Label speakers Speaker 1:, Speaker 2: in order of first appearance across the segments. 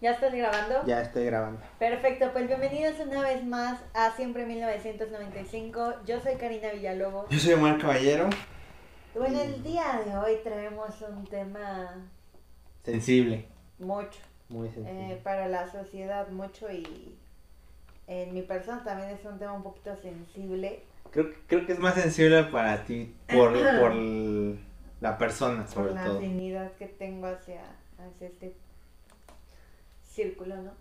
Speaker 1: ¿Ya estás grabando?
Speaker 2: Ya estoy grabando.
Speaker 1: Perfecto, pues bienvenidos una vez más a Siempre 1995. Yo soy Karina Villalobos.
Speaker 2: Yo soy Omar Caballero.
Speaker 1: Bueno, el día de hoy traemos un tema
Speaker 2: Sensible.
Speaker 1: mucho
Speaker 2: Muy sensible.
Speaker 1: eh, para la sociedad, mucho y en mi persona también es un tema un poquito sensible
Speaker 2: Creo, que- creo que es más sensible para ti por, por la persona,
Speaker 1: por
Speaker 2: sobre
Speaker 1: la
Speaker 2: todo.
Speaker 1: afinidad que tengo hacia, hacia este círculo, ¿no?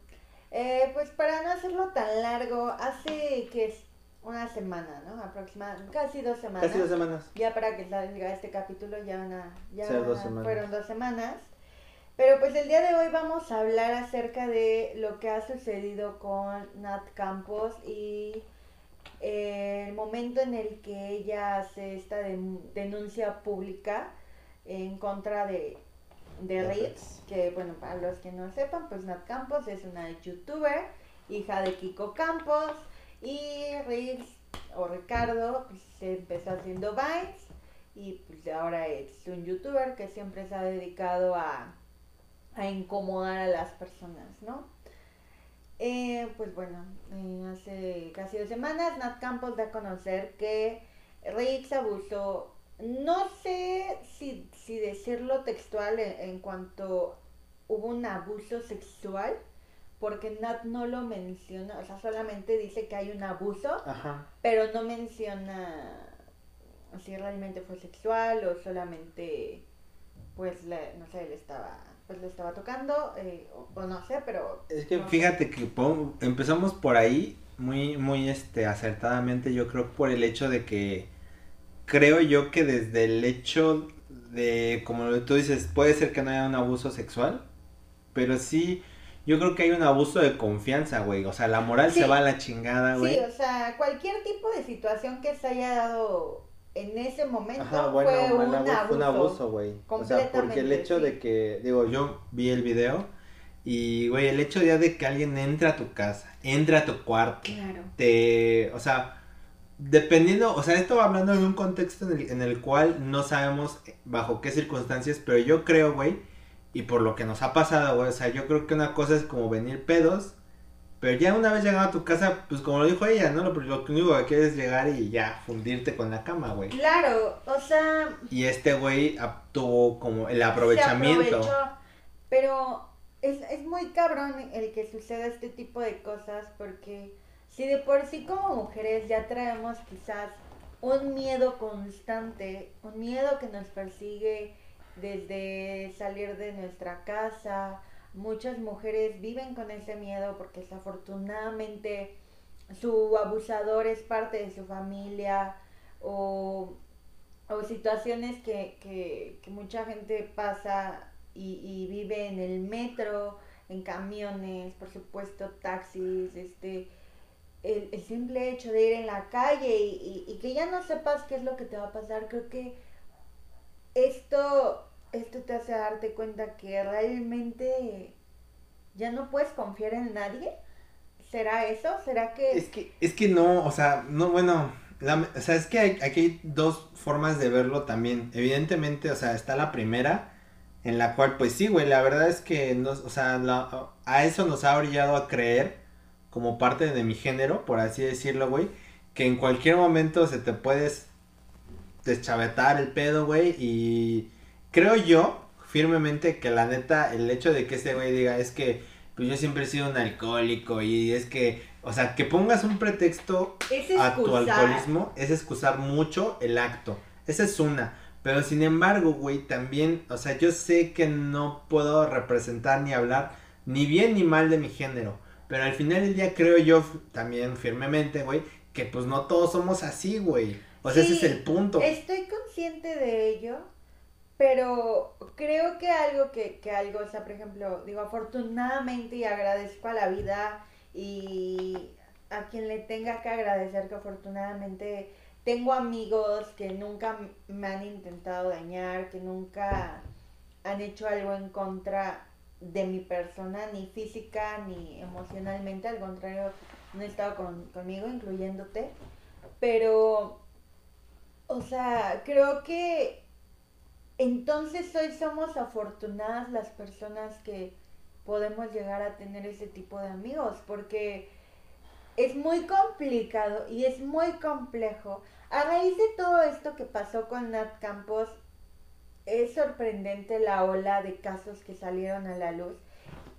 Speaker 1: Eh, pues para no hacerlo tan largo, hace que es una semana, ¿no? Aproximadamente, casi dos semanas.
Speaker 2: Casi dos semanas.
Speaker 1: Ya para que salga este capítulo ya, van a- ya
Speaker 2: dos
Speaker 1: fueron dos semanas. Pero pues el día de hoy vamos a hablar acerca de lo que ha sucedido con Nat Campos y eh, el momento en el que ella hace esta den- denuncia pública en contra de, de Riggs. que bueno, para los que no sepan, pues Nat Campos es una youtuber, hija de Kiko Campos, y Riggs o Ricardo pues, se empezó haciendo Vines y pues ahora es un youtuber que siempre se ha dedicado a, a incomodar a las personas, ¿no? Eh, pues bueno, eh, hace casi dos semanas Nat Campos da a conocer que Riggs abusó, no sé si, si decirlo textual en, en cuanto hubo un abuso sexual, porque Nat no lo menciona, o sea, solamente dice que hay un abuso,
Speaker 2: Ajá.
Speaker 1: pero no menciona si realmente fue sexual o solamente, pues, le, no sé, le estaba, pues le estaba tocando, eh, o, o no sé, pero...
Speaker 2: Es que
Speaker 1: no sé.
Speaker 2: fíjate que empezamos por ahí muy, muy este, acertadamente, yo creo por el hecho de que creo yo que desde el hecho de, como tú dices, puede ser que no haya un abuso sexual, pero sí, yo creo que hay un abuso de confianza, güey. O sea, la moral
Speaker 1: Sí.
Speaker 2: se va a la chingada, güey.
Speaker 1: Sí, o sea, cualquier tipo de situación que se haya dado en ese momento
Speaker 2: Ajá, bueno,
Speaker 1: fue, un
Speaker 2: abuso, fue un
Speaker 1: abuso.
Speaker 2: güey. O sea, porque el hecho
Speaker 1: sí.
Speaker 2: de que, digo, yo vi el video y, güey, el hecho ya de que alguien entre a tu casa, entre a tu cuarto,
Speaker 1: Claro.
Speaker 2: te, o sea, dependiendo, o sea, esto va hablando en un contexto en el, en el cual no sabemos bajo qué circunstancias, pero yo creo, güey, y por lo que nos ha pasado, güey, o sea, yo creo que una cosa es como venir pedos, pero ya una vez llegado a tu casa, pues como lo dijo ella, ¿no? Lo, lo único que quieres es llegar y ya fundirte con la cama, güey.
Speaker 1: Claro, o sea,
Speaker 2: Y este güey tuvo como el
Speaker 1: se
Speaker 2: aprovechamiento.
Speaker 1: aprovechó, pero es, es muy cabrón el que suceda este tipo de cosas porque si de por sí como mujeres ya traemos quizás un miedo constante, un miedo que nos persigue desde salir de nuestra casa, muchas mujeres viven con ese miedo porque desafortunadamente su abusador es parte de su familia o, o situaciones que, que, que mucha gente pasa y, y vive en el metro, en camiones, por supuesto, taxis, este, el, simple hecho de ir en la calle y, y- y que ya no sepas qué es lo que te va a pasar, creo que esto, esto te hace darte cuenta que realmente ya no puedes confiar en nadie. ¿Será eso? ¿Será que...
Speaker 2: Es que, es que no, o sea, no, bueno, la- o sea, es que hay, aquí hay dos formas de verlo también. Evidentemente, o sea, está la primera, en la cual, pues sí, güey, la verdad es que, nos, o sea, la- a eso nos ha orillado a creer, como parte de mi género, por así decirlo, güey, que en cualquier momento se te puedes deschavetar el pedo, güey, y creo yo firmemente que la neta, el hecho de que ese güey diga es que pues yo siempre he sido un alcohólico y es que, o sea, que pongas un pretexto a tu alcoholismo es excusar mucho el acto. Esa es una. Pero sin embargo, güey, también, o sea, yo sé que no puedo representar ni hablar ni bien ni mal de mi género. Pero al final del día creo yo también firmemente, güey, que pues no todos somos así, güey. O sea, ese es el punto.
Speaker 1: Estoy consciente de ello, pero creo que algo que, que algo, o sea, por ejemplo, digo, afortunadamente y agradezco a la vida y a quien le tenga que agradecer que afortunadamente tengo amigos que nunca me han intentado dañar, que nunca han hecho algo en contra de mi persona, ni física ni emocionalmente, al contrario, no he estado con, conmigo, incluyéndote, pero, o sea, creo que entonces hoy somos afortunadas las personas que podemos llegar a tener ese tipo de amigos, porque es muy complicado y es muy complejo. A raíz de todo esto que pasó con Nat Campos, es sorprendente la ola de casos que salieron a la luz.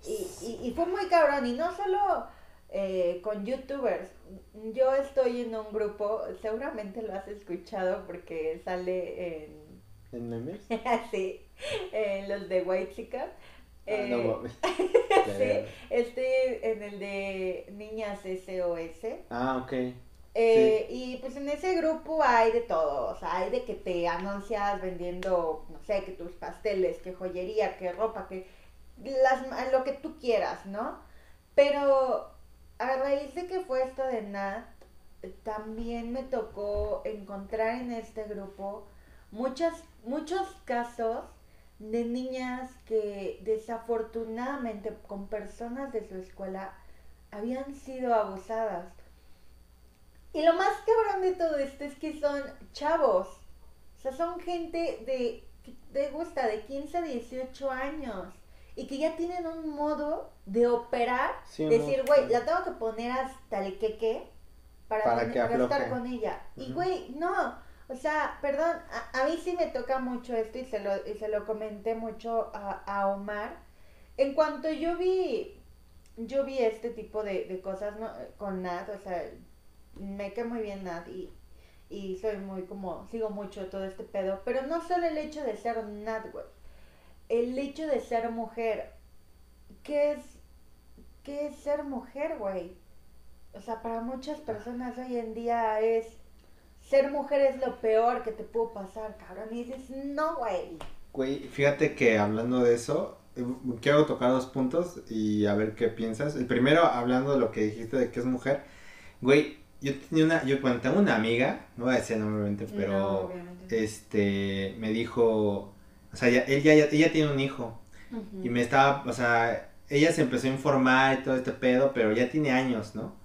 Speaker 1: Y, y, fue muy cabrón, y no solo eh, con youtubers. Yo estoy en un grupo, seguramente lo has escuchado porque sale en...
Speaker 2: ¿En memes?
Speaker 1: sí, en los de White Chica.
Speaker 2: Ah, no
Speaker 1: sí, estoy en el de Niñas SOS.
Speaker 2: Ah, ok.
Speaker 1: Eh, y pues en ese grupo hay de todo, o sea, hay de que te anuncias vendiendo, no sé, que tus pasteles, que joyería, que ropa, que las, lo que tú quieras, ¿no? Pero a raíz de que fue esto de Nat, también me tocó encontrar en este grupo muchas, muchos casos de niñas que desafortunadamente con personas de su escuela habían sido abusadas. Y lo más cabrón de todo esto es que son chavos. O sea, son gente de, de gusta, de 15 a 18 años. Y que ya tienen un modo de operar. decir, güey, la tengo que poner hasta el queque para, para, estar con ella. Y, güey, no. O sea, perdón, a, mí sí me toca mucho esto y se lo, y se lo comenté mucho a, a Omar. En cuanto yo vi, yo vi este tipo de, de cosas ¿no? con Nat, o sea, me quedé muy bien Nat y, y soy muy como, sigo mucho todo este pedo, pero no solo el hecho de ser Nat, güey, el hecho de ser mujer, ¿qué es, qué es ser mujer, güey? O sea, para muchas personas hoy en día es, ser mujer es lo peor que te pudo pasar, cabrón, y dices, no, güey.
Speaker 2: Güey, fíjate que hablando de eso, eh, quiero tocar dos puntos y a ver qué piensas. El primero, hablando de lo que dijiste de que es mujer, güey, yo tenía una, yo cuando tengo una amiga, no voy a decir el pero este, me dijo, o sea, ella, ella, tiene un hijo y me estaba, o sea, ella se empezó a informar y todo este pedo, pero ya tiene años, ¿no?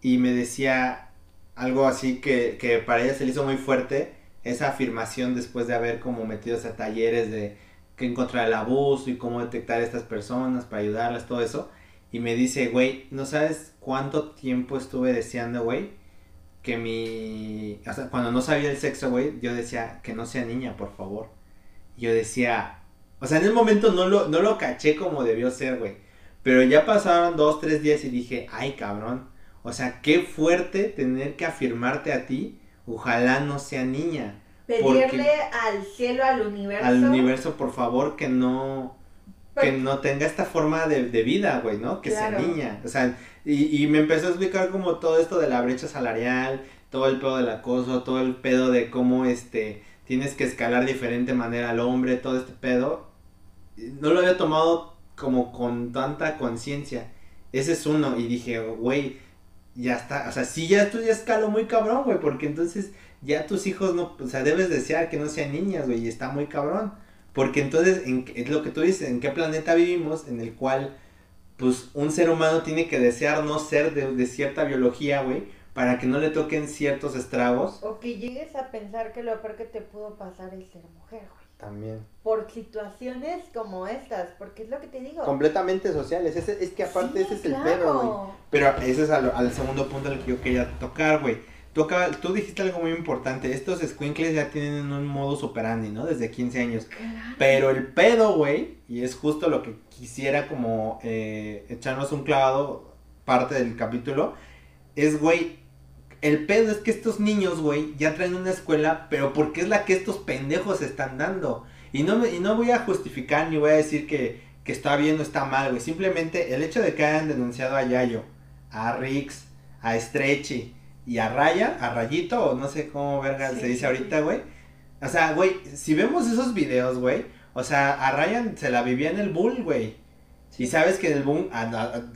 Speaker 2: Y me decía algo así que, que para ella se le hizo muy fuerte, esa afirmación después de haber como metido a talleres de que encontrar el abuso y cómo detectar a estas personas para ayudarlas, todo eso. Y me dice, güey, no sabes cuánto tiempo estuve deseando, güey, que mi... O sea, cuando no sabía el sexo, güey, yo decía que no sea niña, por favor. Y yo decía... O sea, en el momento no lo, no lo caché como debió ser, güey. Pero ya pasaron dos, tres días y dije, ay, cabrón. O sea, qué fuerte tener que afirmarte a ti, ojalá no sea niña.
Speaker 1: Pedirle al cielo, al universo.
Speaker 2: Al universo, por favor, que no que no tenga esta forma de, vida, güey, ¿no? Que sea niña. O sea, y, y, me empezó a explicar como todo esto de la brecha salarial, todo el pedo del acoso, todo el pedo de cómo este tienes que escalar de diferente manera al hombre, todo este pedo. No lo había tomado como con tanta conciencia. Ese es uno. Y dije, güey, ya está. O sea, sí, ya esto ya escaló muy cabrón, güey, porque entonces ya tus hijos no, o sea, debes desear que no sean niñas, güey, y está muy cabrón. Porque entonces, en, es lo que tú dices, ¿en qué planeta vivimos en el cual, pues, un ser humano tiene que desear no ser de, cierta biología, güey, para que no le toquen ciertos estragos?
Speaker 1: O que llegues a pensar que lo peor que te pudo pasar es ser mujer, güey.
Speaker 2: También.
Speaker 1: Por situaciones como estas, porque es lo que te digo.
Speaker 2: Completamente sociales, es, es que aparte ese es el pedo, güey. Pero ese es al, al segundo punto al que yo quería tocar, güey Tú, tú dijiste algo muy importante. Estos squinkles ya tienen un modo operandi, ¿no? Desde 15 años. Pero el pedo, güey, y es justo lo que quisiera como eh, echarnos un clavado, parte del capítulo, es, güey, el pedo es que estos niños, güey, ya traen una escuela, pero porque es la que estos pendejos están dando. Y no, me, y no voy a justificar ni voy a decir que, que está bien o está mal, güey. Simplemente el hecho de que hayan denunciado a Yayo, a Rix, a Stretchy y a Raya, a Rayito, o no sé cómo verga se dice ahorita, güey. O sea, güey, si vemos esos videos, güey, o sea, a Ryan se la vivía en el bull, güey. Y sabes que en el boom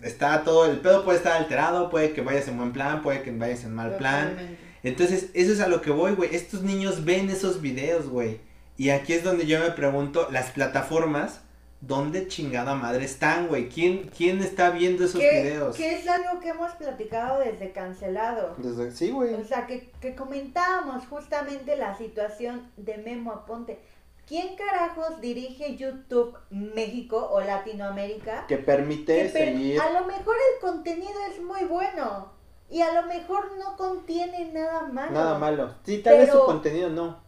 Speaker 2: está todo, el pedo puede estar alterado, puede que vayas en buen plan, puede que vayas en mal plan. Entonces, eso es a lo que voy, güey. Estos niños ven esos videos, güey. Y aquí es donde yo me pregunto, las plataformas ¿dónde chingada madre están, güey? ¿Quién, ¿Quién está viendo esos videos?
Speaker 1: Que es algo que hemos platicado desde cancelado.
Speaker 2: Desde, sí, güey.
Speaker 1: O sea, que, que comentábamos justamente la situación de Memo Aponte. ¿Quién carajos dirige YouTube México o Latinoamérica?
Speaker 2: Que permite
Speaker 1: Que per-
Speaker 2: seguir.
Speaker 1: A lo mejor el contenido es muy bueno y a lo mejor no contiene nada malo.
Speaker 2: Nada malo. Sí, tal vez su contenido no.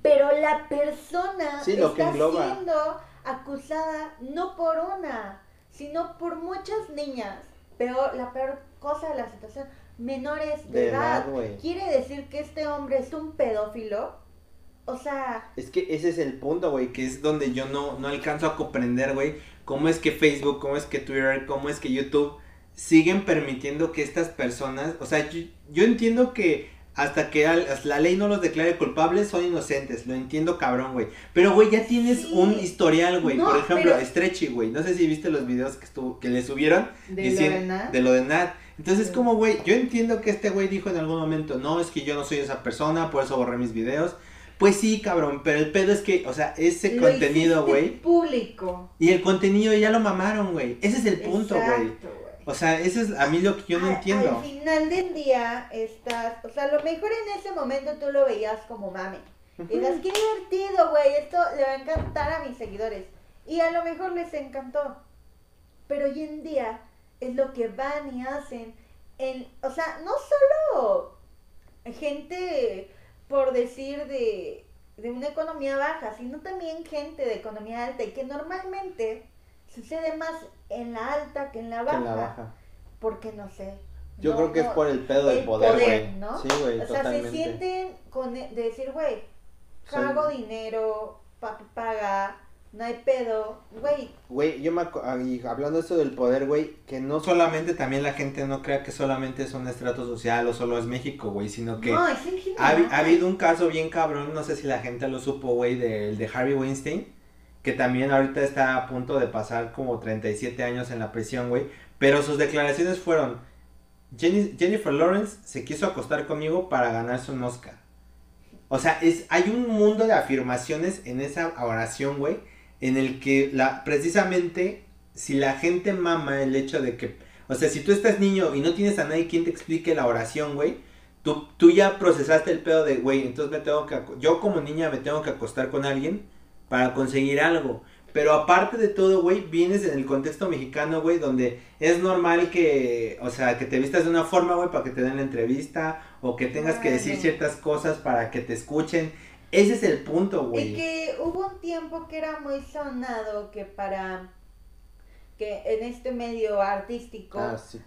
Speaker 1: Pero la persona
Speaker 2: Sí, lo que
Speaker 1: está
Speaker 2: engloba.
Speaker 1: siendo acusada no por una, sino por muchas niñas. Peor, la peor cosa de la situación, menores de,
Speaker 2: De
Speaker 1: edad. ¿Quiere decir que este hombre es un pedófilo? O sea,
Speaker 2: Es que ese es el punto, güey, que es donde yo no, no alcanzo a comprender, güey, cómo es que Facebook, cómo es que Twitter, cómo es que YouTube siguen permitiendo que estas personas, o sea, yo, yo entiendo que hasta que al- la ley no los declare culpables son inocentes, lo entiendo cabrón, güey, pero güey, ya tienes
Speaker 1: Sí.
Speaker 2: un historial, güey,
Speaker 1: No,
Speaker 2: por ejemplo,
Speaker 1: pero-
Speaker 2: Stretchy, güey, no sé si viste los videos que estuvo, que le subieron
Speaker 1: de
Speaker 2: dicien-
Speaker 1: Lorena.
Speaker 2: de lo de Nat. Entonces,
Speaker 1: Sí.
Speaker 2: como, güey, yo entiendo que este güey dijo en algún momento, no, es que yo no soy esa persona, por eso borré mis videos. Pues sí, cabrón, pero el pedo es que, o sea, ese
Speaker 1: Lo
Speaker 2: contenido, güey,
Speaker 1: público.
Speaker 2: y el contenido ya lo mamaron, güey. Ese es el punto, güey. O sea, eso es a mí lo que yo no entiendo.
Speaker 1: Al final del día estás, o sea, a lo mejor en ese momento tú lo veías como mame. Y digas, qué divertido, güey, esto le va a encantar a mis seguidores. Y a lo mejor les encantó. Pero hoy en día es lo que van y hacen. En, o sea, no solo gente, por decir, de, de una economía baja, sino también gente de economía alta. Y que normalmente sucede más en la alta que en la baja.
Speaker 2: en la baja.
Speaker 1: Porque no sé.
Speaker 2: Yo
Speaker 1: no-
Speaker 2: creo que es por el pedo del
Speaker 1: el
Speaker 2: poder, güey.
Speaker 1: ¿no?
Speaker 2: Sí, güey,
Speaker 1: o sea,
Speaker 2: totalmente.
Speaker 1: se sienten con e- de decir, güey,
Speaker 2: Soy-
Speaker 1: pago dinero, papi paga, no hay pedo, güey.
Speaker 2: Güey, yo me y hablando de esto del poder, güey, que no solamente también la gente no crea que solamente es un estrato social o solo es México, güey, sino que
Speaker 1: No, es
Speaker 2: ha, ha habido un caso bien cabrón, no sé si la gente lo supo, güey, del de Harvey Weinstein, que también ahorita está a punto de pasar como 37 años en la prisión, güey, pero sus declaraciones fueron, "Jenny- Jennifer Lawrence se quiso acostar conmigo para ganarse un Oscar. O sea, es, hay un mundo de afirmaciones en esa oración, güey, en el que la, precisamente, si la gente mama el hecho de que, o sea, si tú estás niño y no tienes a nadie quien te explique la oración, güey, tú, tú ya procesaste el pedo de, güey, entonces me tengo que, yo como niña me tengo que acostar con alguien para conseguir algo. Pero aparte de todo, güey, vienes en el contexto mexicano, güey, donde es normal que, o sea, que te vistas de una forma, güey, para que te den la entrevista, o que tengas que decir ciertas cosas para que te escuchen. Ese es el punto,
Speaker 1: Y
Speaker 2: güey.
Speaker 1: que hubo un tiempo que era muy sonado que para que en este medio artístico
Speaker 2: Ah, sí,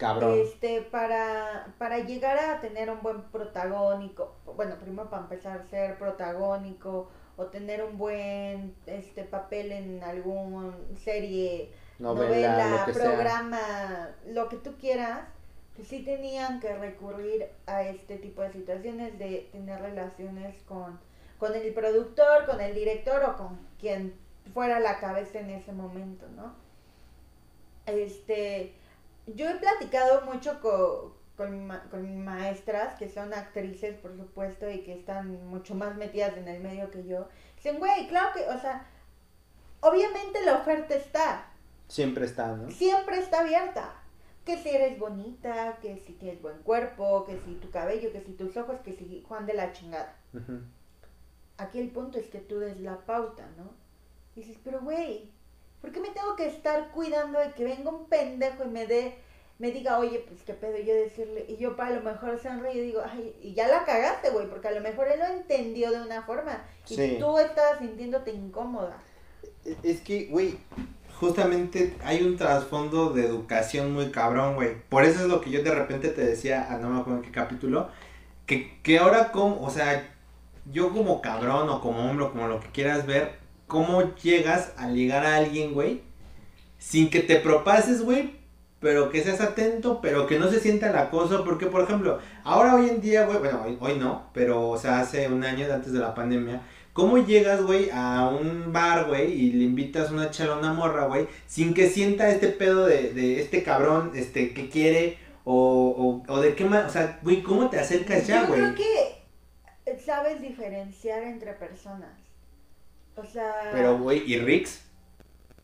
Speaker 1: este para para llegar a tener un buen protagónico bueno primero para empezar a ser protagónico o tener un buen este papel en algún serie
Speaker 2: Novela,
Speaker 1: novela,
Speaker 2: lo que sea.
Speaker 1: programa lo que tú quieras pues sí tenían que recurrir a este tipo de situaciones de tener relaciones con con el productor con el director o con quien fuera la cabeza en ese momento no este, yo he platicado mucho co- con, ma- con maestras que son actrices, por supuesto, y que están mucho más metidas en el medio que yo. Dicen, güey, claro que, o sea, obviamente la oferta está,
Speaker 2: Siempre está, ¿no?
Speaker 1: siempre está abierta. Que si eres bonita, que si tienes buen cuerpo, que si tu cabello, que si tus ojos, que si Juan de la chingada. Aquí el punto es que tú des la pauta, ¿no? Dices, pero güey, ¿por qué me tengo que estar cuidando de que venga un pendejo y me dé, me diga, oye, pues qué pedo, y yo decirle, y yo para lo mejor sonrío y digo, ay, y ya la cagaste, güey, porque a lo mejor él lo entendió de una forma y
Speaker 2: Sí.
Speaker 1: tú estabas sintiéndote incómoda.
Speaker 2: Es que, güey, justamente hay un trasfondo de educación muy cabrón, güey. Por eso es lo que yo de repente te decía, ah, no me acuerdo en qué capítulo, que, que ahora como, o sea, yo como cabrón o como hombre o como lo que quieras ver, cómo llegas a ligar a alguien, güey, sin que te propases, güey, pero que seas atento, pero que no se sienta el acoso, porque por ejemplo, ahora hoy en día, güey, bueno, hoy, hoy no, pero o sea, hace un año antes de la pandemia, ¿cómo llegas, güey, a un bar, güey, y le invitas una chela a una morra, güey, sin que sienta este pedo de, de este cabrón, este, que quiere, o, o, o de qué más, o sea, güey, ¿cómo te acercas ya,
Speaker 1: yo
Speaker 2: güey?
Speaker 1: creo que sabes diferenciar entre personas. O sea,
Speaker 2: Pero, güey, ¿y Rix?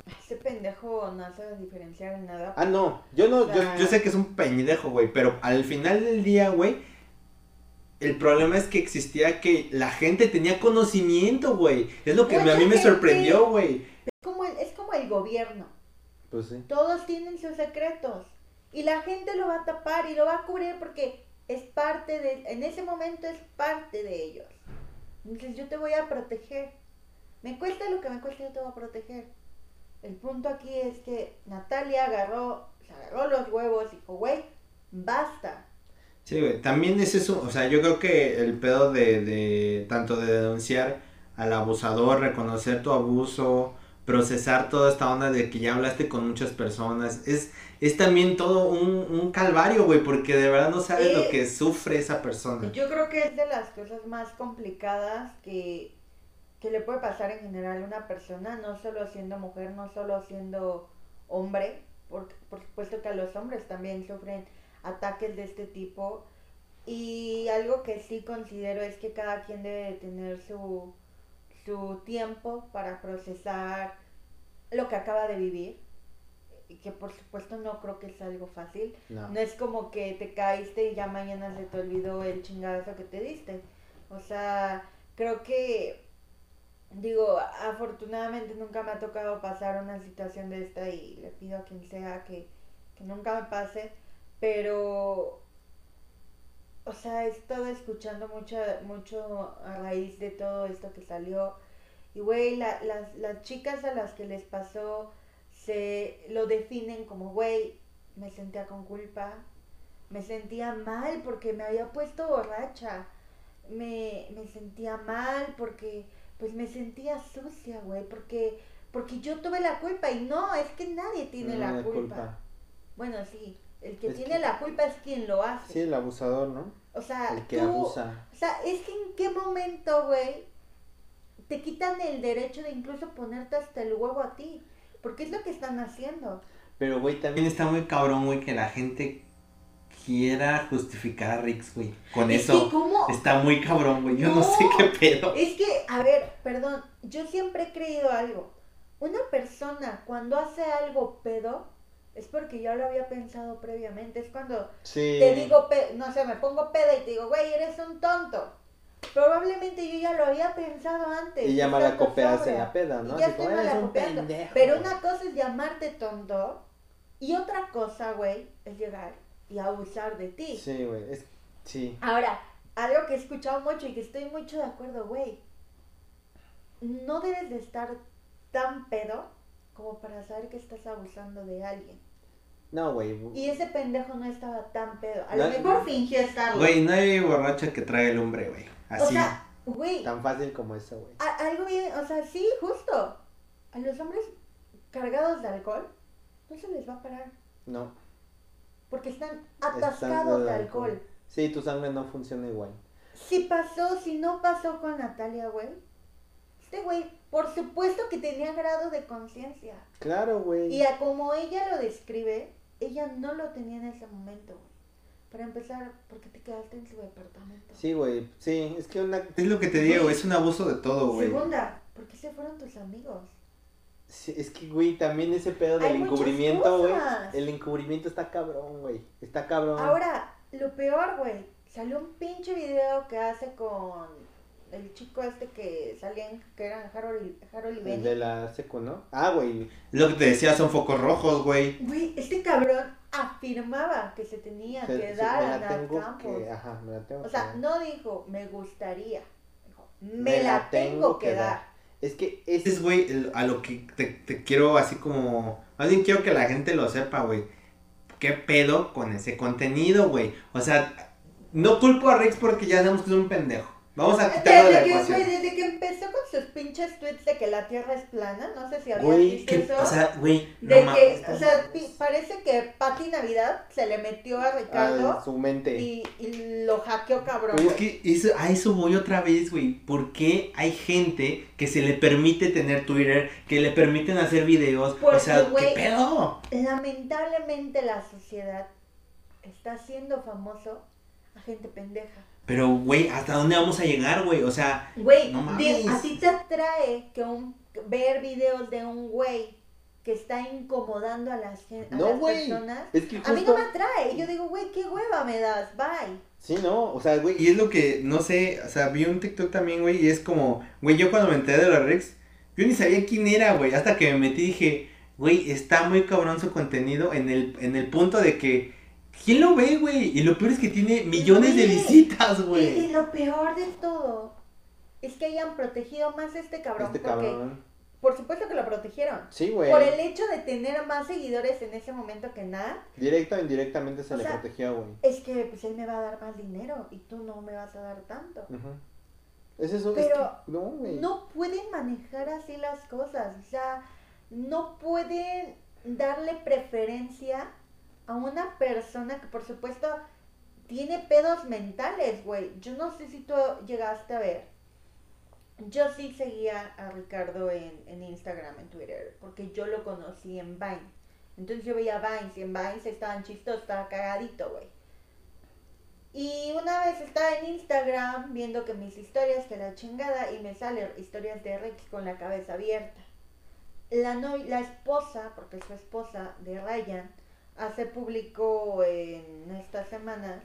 Speaker 1: Ese pendejo no sabe diferenciar en nada.
Speaker 2: Ah, no, yo no, yo, sé que es un peñidejo, güey, pero al final del día, güey, el problema es que existía que la gente tenía conocimiento, güey. Es lo que
Speaker 1: Mucha
Speaker 2: a mí me
Speaker 1: gente-
Speaker 2: sorprendió, güey.
Speaker 1: Es como el, es como el gobierno.
Speaker 2: Pues sí.
Speaker 1: Todos tienen sus secretos. Y la gente lo va a tapar y lo va a cubrir porque es parte de, en ese momento es parte de ellos. Entonces yo te voy a proteger. Me cuesta lo que me cueste, yo te voy a proteger. El punto aquí es que Natalia agarró, se agarró los huevos y dijo, güey, basta.
Speaker 2: Sí, güey. También es eso, o sea, yo creo que el pedo de, de tanto de denunciar al abusador, reconocer tu abuso, procesar toda esta onda de que ya hablaste con muchas personas, es, es también todo un, un calvario, güey, porque de verdad no sabes
Speaker 1: Eh,
Speaker 2: lo que sufre esa persona.
Speaker 1: Yo creo que es de las cosas más complicadas que, que le puede pasar en general a una persona, no solo siendo mujer, no solo siendo hombre, porque por supuesto que a los hombres también sufren ataques de este tipo. Y algo que sí considero es que cada quien debe de tener su, su tiempo para procesar lo que acaba de vivir. Y que por supuesto no creo que es algo fácil.
Speaker 2: No.
Speaker 1: No es como que te caíste y ya mañana se te olvidó el chingadazo que te diste. O sea, creo que, digo, afortunadamente nunca me ha tocado pasar una situación de esta y le pido a quien sea que, que nunca me pase, pero, o sea, he estado escuchando mucho, mucho a raíz de todo esto que salió. Y, güey, la- las, las chicas a las que les pasó se lo definen como, güey, me sentía con culpa, me sentía mal porque me había puesto borracha, me, me sentía mal porque, pues me sentía sucia, güey, porque, porque yo tuve la culpa y no, es que nadie tiene
Speaker 2: No,
Speaker 1: la culpa. Bueno, sí, el que
Speaker 2: Es
Speaker 1: tiene
Speaker 2: que-
Speaker 1: la culpa es quien lo hace.
Speaker 2: Sí, el abusador, ¿no?
Speaker 1: O sea,
Speaker 2: El que
Speaker 1: tú,
Speaker 2: abusa.
Speaker 1: o sea, es que en qué momento, güey, te quitan el derecho de incluso ponerte hasta el huevo a ti. Porque es lo que están haciendo.
Speaker 2: Pero, güey, también está muy cabrón, güey, que la gente quiera justificar a Rix, güey. Con
Speaker 1: Es
Speaker 2: eso
Speaker 1: que cómo-
Speaker 2: está muy cabrón, güey. Yo no,
Speaker 1: No.
Speaker 2: sé qué pedo.
Speaker 1: Es que, a ver, perdón, yo siempre he creído algo. Una persona cuando hace algo pedo es porque ya lo había pensado previamente. Es cuando
Speaker 2: Sí.
Speaker 1: te digo, pe- no sé, me pongo peda y te digo, güey, eres un tonto. Probablemente yo ya lo había pensado antes.
Speaker 3: Y ya malacopeas en la peda,
Speaker 1: Y
Speaker 3: ¿no?
Speaker 1: ya
Speaker 3: Así
Speaker 1: estoy
Speaker 3: eres un
Speaker 1: malacopeando.
Speaker 3: pendejo.
Speaker 1: Pero una cosa es llamarte tonto y otra cosa, güey, es llegar y abusar de ti.
Speaker 3: Sí, güey. Es... Sí.
Speaker 1: Ahora, algo que he escuchado mucho y que estoy mucho de acuerdo, güey. No debes de estar tan pedo como para saber que estás abusando de alguien.
Speaker 3: No, güey.
Speaker 1: Y ese pendejo no estaba tan pedo. A
Speaker 3: No-
Speaker 1: lo mejor fingió estarlo.
Speaker 2: Güey, no hay borracha que trae el hombre, güey.
Speaker 1: o
Speaker 2: Así.
Speaker 1: sea, güey,
Speaker 3: Tan fácil como eso, güey.
Speaker 1: algo bien, o sea, sí, justo. A los hombres cargados de alcohol no se les va a parar
Speaker 3: No.
Speaker 1: Porque están atascados de alcohol.
Speaker 3: Sí, tu sangre no funciona igual.
Speaker 1: Si pasó, si no pasó con Natalia, güey. Este güey, por supuesto que tenía grado de conciencia.
Speaker 3: Claro, güey.
Speaker 1: Y a como ella lo describe, ella no lo tenía en ese momento, güey. Para empezar, ¿por qué te quedaste en su departamento?
Speaker 3: Sí, güey. Sí, es que una...
Speaker 2: Es lo que te digo, es un abuso de todo, güey.
Speaker 1: Segunda, ¿por qué se fueron tus amigos?
Speaker 3: Sí, es que, güey, también ese pedo del encubrimiento, güey. El encubrimiento está cabrón, güey. Está cabrón.
Speaker 1: Ahora, lo peor, güey, salió un pinche video que hace con el chico este que salían, que eran Harold, y- Harold y
Speaker 3: El
Speaker 1: Benny.
Speaker 3: de la secu, ¿no? Ah, güey.
Speaker 2: Lo que te decía, son focos rojos, güey.
Speaker 1: Güey, este cabrón afirmaba que se tenía
Speaker 3: Se-
Speaker 1: que
Speaker 3: se-
Speaker 1: dar a Nat Campos.
Speaker 3: que... Ajá, me la tengo
Speaker 1: O sea, no dijo, me gustaría. Dijo, me, la, tengo que dar.
Speaker 3: Es que
Speaker 2: Este
Speaker 3: es...
Speaker 2: güey, a lo que te, te quiero así como... Más bien quiero que la gente lo sepa, güey. ¿Qué pedo con ese contenido, güey? O sea, no culpo a Rex porque ya sabemos que es un pendejo. Vamos a quitarlo de la
Speaker 1: Desde que,
Speaker 2: ecuación.
Speaker 1: güey, desde que empezó con sus pinches tweets de que la Tierra es plana, no sé si habías
Speaker 2: Güey,
Speaker 1: visto
Speaker 2: que,
Speaker 1: eso.
Speaker 2: o sea, güey,
Speaker 1: de
Speaker 2: no
Speaker 1: que,
Speaker 2: mames.
Speaker 1: o sea, pi- parece que Pati Navidad se le metió a Ricardo
Speaker 3: a su mente.
Speaker 1: y, y lo hackeó cabrón.
Speaker 2: Pero es que eso, a eso voy otra vez, güey. ¿Por qué hay gente que se le permite tener Twitter, que le permiten hacer videos?
Speaker 1: Porque,
Speaker 2: o sea, ¿qué
Speaker 1: güey,
Speaker 2: pedo?
Speaker 1: Lamentablemente la sociedad está haciendo famoso a gente pendeja.
Speaker 2: Pero, güey, ¿hasta dónde vamos a llegar, güey? O sea,
Speaker 1: Güey,
Speaker 2: No mames.
Speaker 1: a ti te atrae que un ver videos de un güey que está incomodando a las, a
Speaker 3: No,
Speaker 1: las
Speaker 3: güey.
Speaker 1: personas,
Speaker 3: Es que
Speaker 1: a mí no me atrae. Yo digo, güey, qué hueva me das, bye.
Speaker 3: Sí, no, o sea, güey.
Speaker 2: Y es lo que, no sé, o sea, vi un TikTok también, güey, y es como, güey, yo cuando me enteré de los Rex, yo ni sabía quién era, güey, hasta que me metí y dije, güey, está muy cabrón su contenido en el, en el punto de que, ¿quién lo ve, güey? Y lo peor es que tiene millones de
Speaker 1: Güey.
Speaker 2: visitas,
Speaker 1: Y, y
Speaker 2: güey.
Speaker 1: lo peor de todo es que hayan protegido más a este cabrón.
Speaker 3: Este
Speaker 1: porque,
Speaker 3: cabrón.
Speaker 1: por supuesto que lo protegieron.
Speaker 3: Sí, güey.
Speaker 1: Por el hecho de tener más seguidores en ese momento que nada,
Speaker 3: Directo o indirectamente se
Speaker 1: O
Speaker 3: le
Speaker 1: sea,
Speaker 3: protegió, güey.
Speaker 1: es que pues él me va a dar más dinero y tú no me vas a dar tanto.
Speaker 3: Ujú. Es eso,
Speaker 1: Pero
Speaker 3: es que, no, güey.
Speaker 1: No pueden manejar así las cosas, o sea, no pueden darle preferencia a una persona que por supuesto tiene pedos mentales, güey. Yo no sé si tú llegaste a ver. Yo sí seguía a Ricardo en, en Instagram, en Twitter, porque yo lo conocí en Vine. Entonces yo veía Vines y en Vines estaban chistosos, estaba cagadito, güey. Y una vez estaba en Instagram viendo que mis historias, que la chingada, y me salen historias de Rex con la cabeza abierta. La, no, la esposa, porque es su esposa de Ryan, hace público en estas semanas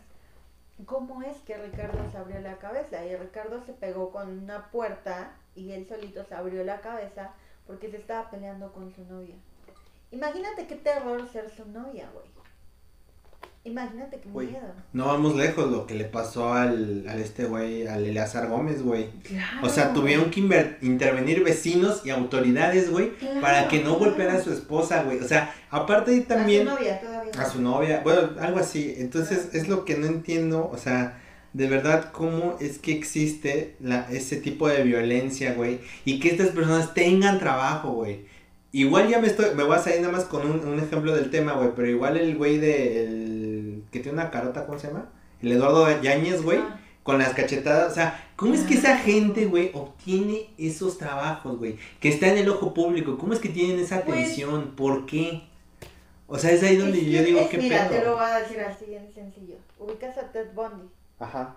Speaker 1: cómo es que Ricardo se abrió la cabeza. Y Ricardo se pegó con una puerta y él solito se abrió la cabeza porque se estaba peleando con su novia. Imagínate qué terror ser su novia, güey. Imagínate qué
Speaker 3: Güey.
Speaker 1: miedo.
Speaker 2: No vamos lejos lo que le pasó al, al este güey, al Eleazar Gómez, güey. O sea, tuvieron que intervenir vecinos y autoridades, güey, para que no golpeara a su esposa, güey. O sea, aparte de también...
Speaker 1: A su novia todavía.
Speaker 2: a su novia, bueno, algo así. Entonces es lo que no entiendo, o sea, de verdad cómo es que existe la, ese tipo de violencia, güey, y que estas personas tengan trabajo, güey. Igual ya me estoy, me voy a salir nada más con un, un ejemplo del tema, güey, pero igual el güey de, el, que tiene una carota, ¿cómo se llama? El Eduardo Yáñez, güey,
Speaker 1: Ah.
Speaker 2: con las cachetadas, o sea, ¿cómo es que esa gente, güey, obtiene esos trabajos, güey? Que está en el ojo público, ¿cómo es que tienen esa
Speaker 1: Pues-
Speaker 2: atención? ¿Por qué? O sea, es ahí donde
Speaker 1: Es
Speaker 2: yo
Speaker 1: que
Speaker 2: digo,
Speaker 1: es-
Speaker 2: ¿qué
Speaker 1: mira,
Speaker 2: pedo?
Speaker 1: te lo voy a decir así bien sencillo. Ubicas a Ted Bundy.
Speaker 3: Ajá.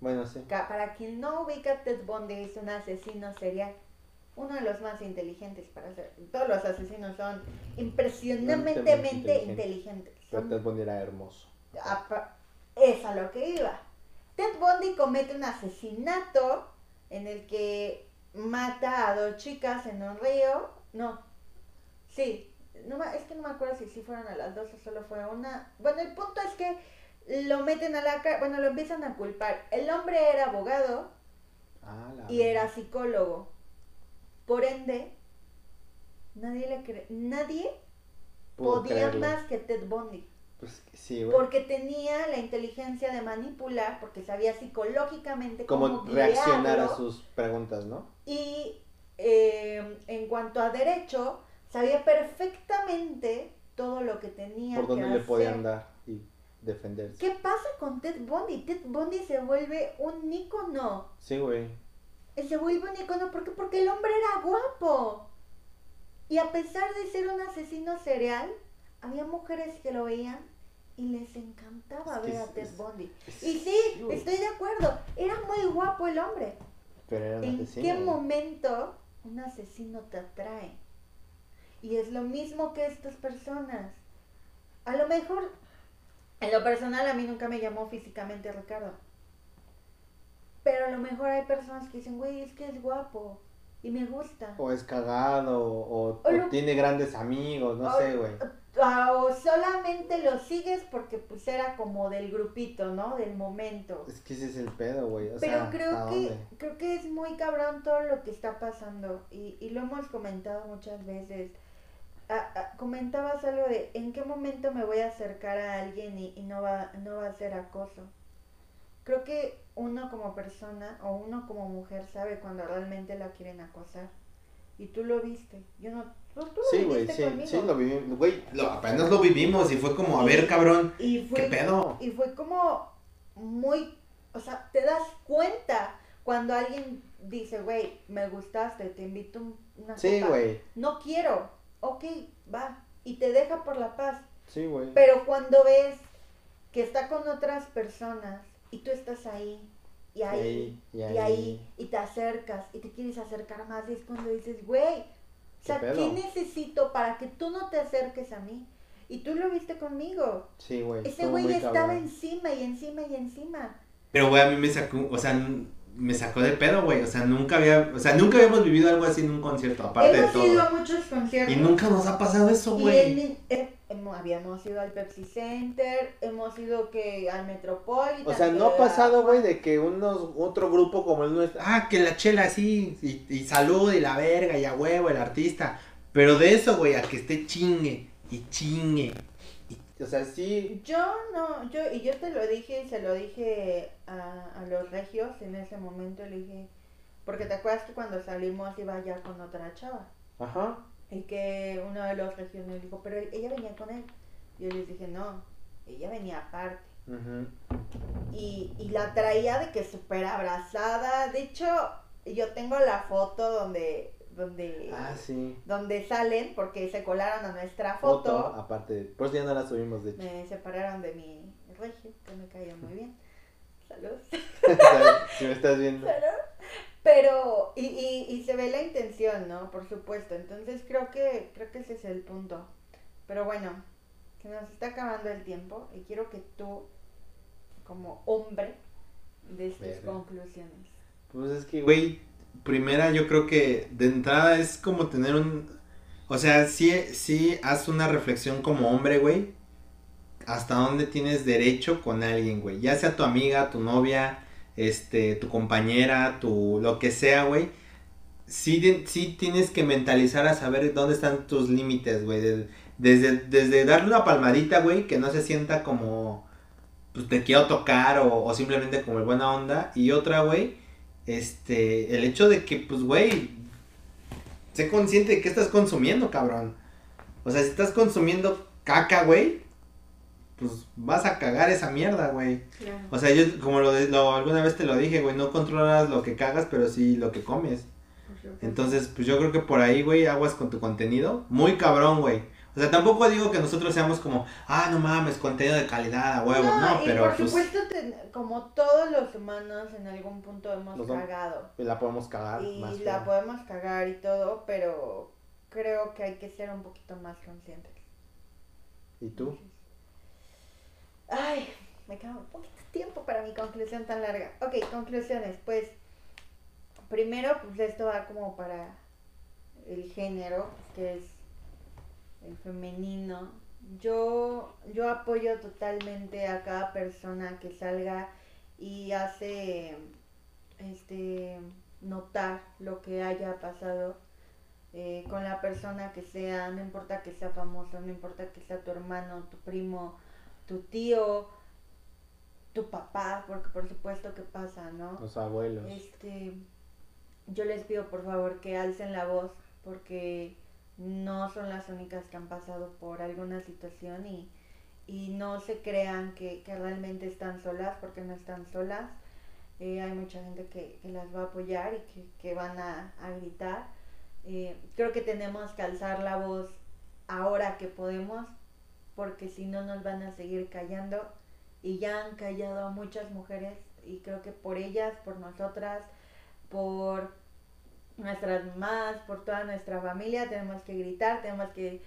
Speaker 3: Bueno, sí.
Speaker 1: Para quien no ubica a Ted Bundy, es un asesino serial. Uno de los más inteligentes para ser. Todos los asesinos son impresionantemente
Speaker 3: Inteligentes.
Speaker 1: inteligentes. Son-
Speaker 3: Ted Bundy era hermoso.
Speaker 1: Es a lo que iba. Ted Bundy comete un asesinato en el que mata a dos chicas en un río. No, sí, no, es que no me acuerdo si sí fueron a las dos o solo fue una. Bueno, el punto es que lo meten a la cárcel, bueno, lo empiezan a culpar. El hombre era abogado
Speaker 3: Ah,
Speaker 1: y era psicólogo. Por ende, nadie le cree, nadie
Speaker 3: Puedo
Speaker 1: podía
Speaker 3: creerle.
Speaker 1: más que Ted Bundy.
Speaker 3: Pues sí, güey.
Speaker 1: Porque tenía la inteligencia de manipular, porque sabía psicológicamente
Speaker 3: Como
Speaker 1: cómo
Speaker 3: reaccionar a sus preguntas, ¿no?
Speaker 1: Y eh, en cuanto a derecho, sabía perfectamente todo lo que tenía
Speaker 3: Por
Speaker 1: que
Speaker 3: dónde le podían dar y defenderse.
Speaker 1: ¿Qué pasa con Ted Bundy? Ted Bundy se vuelve un ícono.
Speaker 3: Sí, güey.
Speaker 1: Se vuelve un ícono ¿por qué? porque el hombre era guapo. Y a pesar de ser un asesino serial, había mujeres que lo veían y les encantaba
Speaker 3: Es
Speaker 1: ver a Ted Bundy.
Speaker 3: es-
Speaker 1: Y sí, estoy de acuerdo, era muy guapo el hombre.
Speaker 3: Pero era un
Speaker 1: ¿En
Speaker 3: asesino.
Speaker 1: qué momento un asesino te atrae? Y es lo mismo que estas personas. A lo mejor, en lo personal a mí nunca me llamó físicamente Ricardo. Pero a lo mejor hay personas que dicen, güey, es que es guapo y me gusta.
Speaker 3: O es cagado, o,
Speaker 1: O
Speaker 3: o
Speaker 1: lo-
Speaker 3: tiene grandes amigos, no
Speaker 1: O-
Speaker 3: sé, güey.
Speaker 1: Ah, O solamente lo sigues porque pues era como del grupito, ¿no? Del momento.
Speaker 3: Es que ese es el pedo, güey. O
Speaker 1: Pero
Speaker 3: sea,
Speaker 1: creo
Speaker 3: ¿a
Speaker 1: que
Speaker 3: dónde?
Speaker 1: creo que es muy cabrón todo lo que está pasando y, y lo hemos comentado muchas veces. Ah, ah, comentabas algo de en qué momento me voy a acercar a alguien y, y no va no va a ser acoso. Creo que uno como persona o uno como mujer sabe cuando realmente la quieren acosar. Y tú lo viste. Yo no tú,
Speaker 3: Sí, güey, sí,
Speaker 1: conmigo.
Speaker 3: sí, lo viví. Güey,
Speaker 2: Lo, apenas lo vivimos y fue como, a ver, cabrón,
Speaker 1: Y fue
Speaker 2: ¿qué pedo?
Speaker 1: y fue como muy, o sea, te das cuenta cuando alguien dice, güey, me gustaste, te invito un- una
Speaker 3: Sí,
Speaker 1: copa".
Speaker 3: güey.
Speaker 1: No quiero, ok, va, y te deja por la paz.
Speaker 3: Sí, güey.
Speaker 1: Pero cuando ves que está con otras personas y tú estás ahí, y ahí,
Speaker 3: y
Speaker 1: y ahí, y te acercas, y te quieres acercar más, y es cuando dices, güey, O sea,
Speaker 3: ¿Qué
Speaker 1: necesito para que tú no te acerques a mí? Y tú lo viste conmigo.
Speaker 3: Sí, güey.
Speaker 1: Ese güey estaba
Speaker 3: cabrón.
Speaker 1: encima y encima y encima.
Speaker 2: Pero, güey, a mí me sacó, o sea, n- me sacó de pedo, güey. O sea, nunca había, o sea, nunca habíamos vivido algo así en un concierto, aparte de
Speaker 1: Hemos ido a
Speaker 2: todo.
Speaker 1: muchos conciertos.
Speaker 2: Y nunca nos ha pasado eso,
Speaker 1: Y
Speaker 2: güey.
Speaker 1: Habíamos ido al Pepsi Center, hemos ido que al Metropolitan.
Speaker 3: O sea, no ha pasado, güey, de que unos, otro grupo como el nuestro.
Speaker 2: Ah, que la chela así, y, y salud, y la verga, y a huevo, el artista. Pero de eso, güey, a que esté chingue, y chingue.
Speaker 3: O sea, sí.
Speaker 1: Yo no, yo, y yo te lo dije y se lo dije a, a los regios en ese momento, le dije, porque te acuerdas que cuando salimos iba ya con otra chava,
Speaker 3: Ajá.
Speaker 1: Y que uno de los regios me dijo, pero ella venía con él. Yo les dije, no, ella venía aparte. Y, y la traía de que súper abrazada. De hecho, yo tengo la foto donde, donde,
Speaker 3: Ah, sí.
Speaker 1: donde salen, porque se colaron a nuestra foto.
Speaker 3: Foto, aparte. Por eso ya no la subimos, de hecho.
Speaker 1: Me separaron de mi regio, que me caía muy bien. Saludos.
Speaker 3: si me estás viendo.
Speaker 1: Pero, y, y, y se ve la intención, ¿no? Por supuesto. Entonces creo que, creo que ese es el punto. Pero bueno, se nos está acabando el tiempo y quiero que tú, como hombre, des tus conclusiones.
Speaker 3: Pues es que, güey.
Speaker 2: Güey, primera yo creo que de entrada es como tener un... O sea, sí, sí haz una reflexión como hombre, güey. Hasta dónde tienes derecho con alguien, güey. Ya sea tu amiga, tu novia, este, tu compañera, tu lo que sea, güey. Sí, sí tienes que mentalizar a saber dónde están tus límites, güey. de- Desde, desde darle una palmadita, güey, que no se sienta como, pues te quiero tocar o, o simplemente como el buena onda. Y otra, güey, este, el hecho de que, pues, güey, sé consciente de que estás consumiendo, cabrón. O sea, si estás consumiendo caca, güey, pues vas a cagar esa mierda, güey.
Speaker 1: Claro.
Speaker 2: O sea, yo, como lo, de- lo- alguna vez te lo dije, güey, no controlas lo que cagas, pero sí lo que comes. Entonces, pues yo creo que por ahí, güey, aguas con tu contenido. Muy cabrón, güey. O sea, tampoco digo que nosotros seamos como, ah, no mames, contenido de calidad, a huevo, no,
Speaker 1: y
Speaker 2: pero
Speaker 1: por
Speaker 2: pues...
Speaker 1: supuesto, como todos los humanos, en algún punto hemos
Speaker 3: Los
Speaker 1: cagado.
Speaker 3: Y la podemos cagar.
Speaker 1: Y
Speaker 3: más
Speaker 1: la podemos cagar y todo, pero creo que hay que ser un poquito más conscientes.
Speaker 3: ¿Y tú?
Speaker 1: Ay, me queda un poquito de tiempo para mi conclusión tan larga. Ok, conclusiones. Pues, primero, pues esto va como para el género, que es el femenino. Yo, yo apoyo totalmente a cada persona que salga y hace este notar lo que haya pasado eh, con la persona que sea, no importa que sea famoso, no importa que sea tu hermano, tu primo, tu tío, tu papá, porque por supuesto que pasa, ¿no?
Speaker 3: Los abuelos.
Speaker 1: Este, yo les pido por favor que alcen la voz porque no son las únicas que han pasado por alguna situación y, y no se crean que, que realmente están solas porque no están solas. Eh, hay mucha gente que, que las va a apoyar y que, que van a, a gritar. Eh, creo que tenemos que alzar la voz ahora que podemos porque si no nos van a seguir callando. Y ya han callado a muchas mujeres y creo que por ellas, por nosotras, por nuestras mamás, por toda nuestra familia, tenemos que gritar, tenemos que...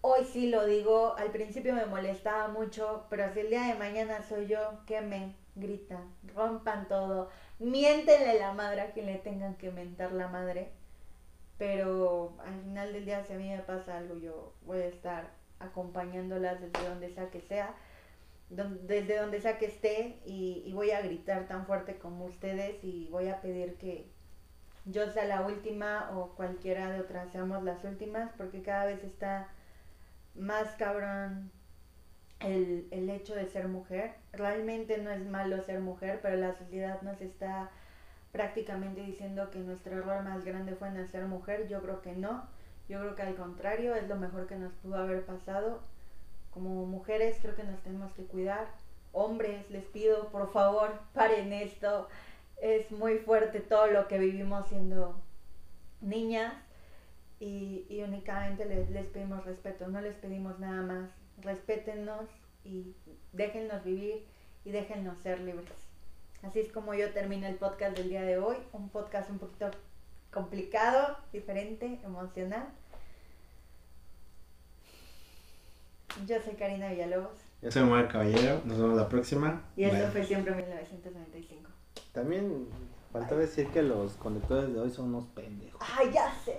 Speaker 1: Hoy sí lo digo, al principio me molestaba mucho, pero si el día de mañana soy yo, quemen, gritan, rompan todo, miéntenle la madre a quien le tengan que mentar la madre, pero al final del día si a mí me pasa algo, yo voy a estar acompañándolas desde donde sea que sea, desde donde sea que esté y, y voy a gritar tan fuerte como ustedes y voy a pedir que yo sea la última o cualquiera de otras seamos las últimas porque cada vez está más cabrón el, el hecho de ser mujer. Realmente no es malo ser mujer, pero la sociedad nos está prácticamente diciendo que nuestro error más grande fue nacer mujer. Yo creo que no. Yo creo que al contrario, es lo mejor que nos pudo haber pasado. Como mujeres creo que nos tenemos que cuidar. Hombres, les pido, por favor, paren esto. Es muy fuerte todo lo que vivimos siendo niñas y, únicamente les, les pedimos respeto, no les pedimos nada más. Respétennos y déjennos vivir y déjennos ser libres. Así es como yo termino el podcast del día de hoy, un podcast un poquito complicado, diferente, emocional. Yo soy Karina Villalobos
Speaker 2: Yo soy Manuel Caballero, nos vemos la próxima.
Speaker 1: y esto
Speaker 2: Bye.
Speaker 1: fue siempre 1995.
Speaker 3: También faltó decir que los conductores de hoy son unos pendejos.
Speaker 1: Ay, ya sé.